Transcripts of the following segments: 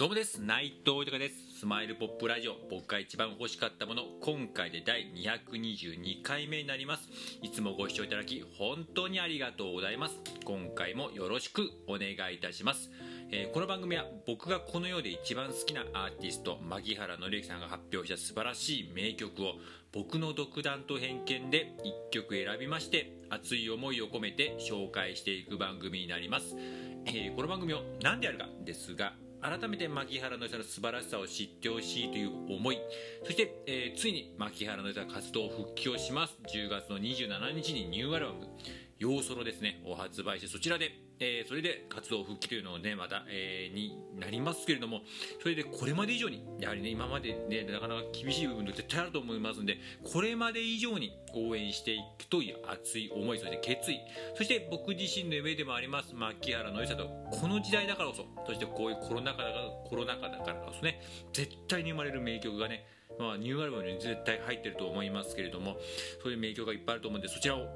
どうもです。内藤豊です。スマイルポップラジオ。僕が一番欲しかったもの。今回で第222回目になります。いつもご視聴いただき本当にありがとうございます。今回もよろしくお願いいたします。えーこの番組は僕がこの世で一番好きなアーティスト牧原紀之さんが発表した素晴らしい名曲を僕の独断と偏見で1曲選びまして熱い思いを込めて紹介していく番組になります、えーこの番組を何でやるかですが改めて牧原の良さの素晴らしさを知ってほしいという思い。そして、えーついに牧原の良さ活動復帰をします。10月の27日にニューアルバム「ヨーソロ」ですね。を発売してそちらで、えーそれで活動復帰というのをねまた、えーになりますけれどもそれでこれまで以上にやはりね今までねなかなか厳しい部分って絶対あると思いますんでこれまで以上に応援していくという熱い思いそして決意そして僕自身の夢でもあります牧原の良さとこの時代だからこそそしてこういうコロナ禍だからコロナ禍だからこそね絶対に生まれる名曲がねまあ、ニューアルバムに絶対入ってると思いますけれどもそういう名曲がいっぱいあると思うんでそちらを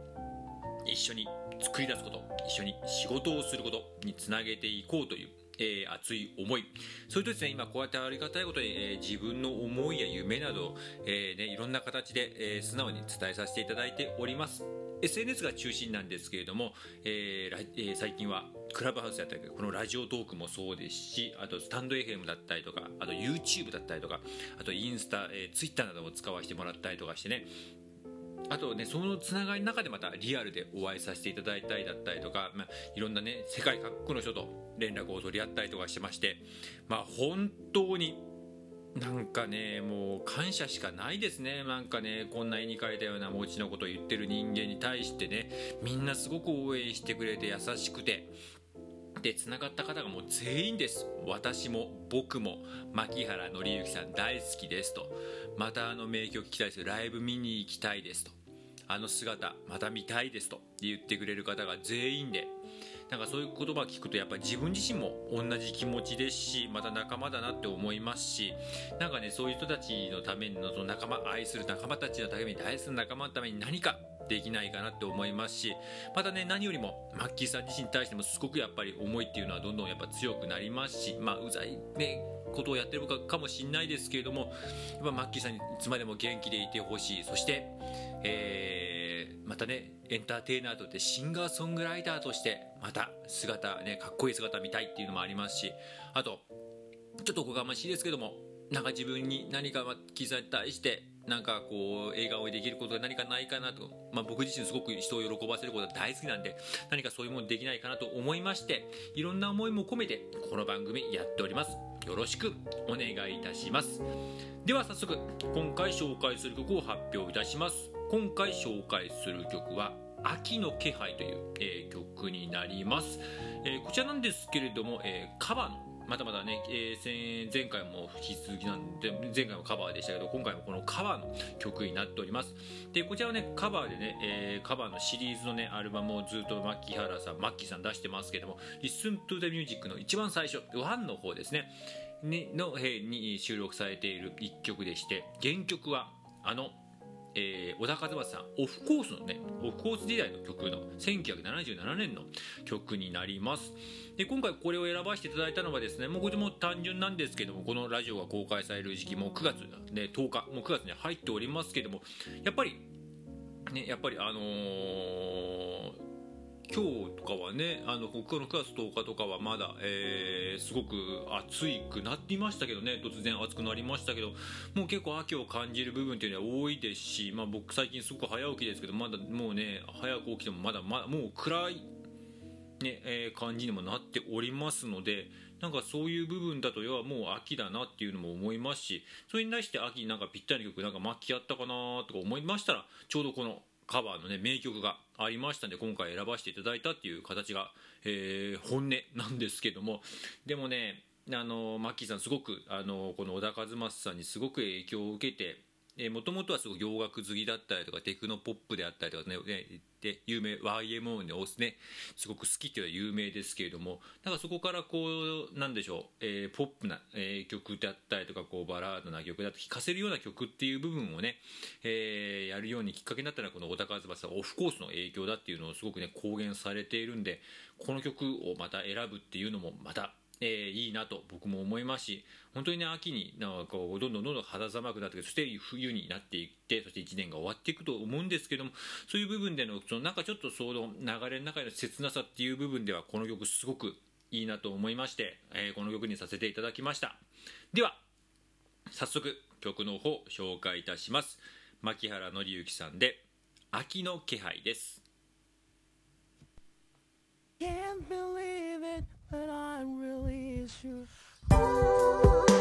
一緒に作り出すこと一緒に仕事をすることにつなげていこうという、えー熱い思い。それとですね今こうやってありがたいことに、えー自分の思いや夢など、えーね、いろんな形で、え素直に伝えさせていただいております。SNS が中心なんですけれども、えー最近はクラブハウスやったりこのラジオトークもそうですしあとスタンド FM だったりとかあと YouTube だったりとかあとインスタ、えー、Twitter なども使わせてもらったりとかしてねあとね、そのつながりの中でまたリアルでお会いさせていただいたりだったりとか、まあ、いろんなね、世界各国の人と連絡を取り合ったりとかしてまして、まあ本当になんかね、もう感謝しかないですね。なんかね、こんな絵に描いたような持ちのことを言ってる人間に対してね、みんなすごく応援してくれて優しくて、でつながった方がもう全員です。私も僕も牧原紀之さん大好きですと。またあの名曲聴きたいですライブ見に行きたいですと。あの姿また見たいですと言ってくれる方が全員でなんかそういう言葉を聞くとやっぱり自分自身も同じ気持ちですしまた仲間だなって思いますしなんかねそういう人たちのためのその仲間愛する仲間たちのために大する仲間のために何かできないかなって思いますしまたね何よりもマッキーさん自身に対してもすごくやっぱり思いっていうのはどんどんやっぱ強くなりますしまあうざいねことをやってるかかもしれないですけれどもやっぱマッキーさんにいつまでも元気でいてほしい。そして、えーまたねエンターテイナーとしてシンガーソングライターとしてまた姿ねかっこいい姿見たいっていうのもありますしあとちょっとおこがましいですけどもなんか自分に何かマッキーさんに対してなんかこう笑顔にできることが何かないかなと、まあ、僕自身すごく人を喜ばせることが大好きなんで何かそういうものできないかなと思いましていろんな思いも込めてこの番組やっております。よろしくお願いいたします。では早速今回紹介する曲を発表いたします。今回紹介する曲は秋の気配という、えー曲になります、えーこちらなんですけれども、えーカバのまたまたね、えー前回も引き続きなんで前回もカバーでしたけど今回もこのカバーの曲になっております。でこちらはねカバーでね、えーカバーのシリーズのねアルバムをずっと牧原さんマッキーさん出してますけども「Listen to the Music」の一番最初1の方ですね。にの、えーに収録されている一曲でして原曲はあのえー小田和正さんオフコースのねオフコース時代の曲の1977年の曲になります。で今回これを選ばせていただいたのはですねもうこれも単純なんですけどもこのラジオが公開される時期も9月で10日もう9月に入っておりますけどもやっぱりねやっぱりあのー今日とかはねあのこの9月10日とかはまだ、えーすごく暑いくなっていましたけどね。突然暑くなりましたけどもう結構秋を感じる部分っていうのは多いですし、まあ、僕最近すごく早起きですけどまだもうね早く起きてもまだまだもう暗い、ねえー感じにもなっておりますのでなんかそういう部分だと要はもう秋だなっていうのも思いますしそれに対して秋になんかぴったりの曲なんか末期やったかなとか思いましたらちょうどこのカバーのね名曲がありましたんで今回選ばせていただいたっていう形が、えー本音なんですけども。でもねあのマッキーさんすごくあのこの小田和正さんにすごく影響を受けてもともとはすごく洋楽好きだったりとかテクノポップであったりとかねねで有名 YMO のねすごく好きっていうのは有名ですけれどもなんかそこからこうなんでしょう、えーポップな、えー曲であったりとかこうバラードな曲だと聴かせるような曲っていう部分をね、えーやるようにきっかけになったのはこの小田和正さんオフコースの影響だっていうのをすごくね公言されているんでこの曲をまた選ぶっていうのもまた、えー、いいなと僕も思いますし本当にね秋になんかこうどんどんどんどん肌寒くなってそして冬になっていってそして1年が終わっていくと思うんですけどもそういう部分でのそのなんかちょっとその流れの中での切なさっていう部分ではこの曲すごくいいなと思いまして、えー、この曲にさせていただきました。では早速曲の方紹介いたします。牧原紀之さんで「秋の気配」です。Can't believe it, but I'm really sure.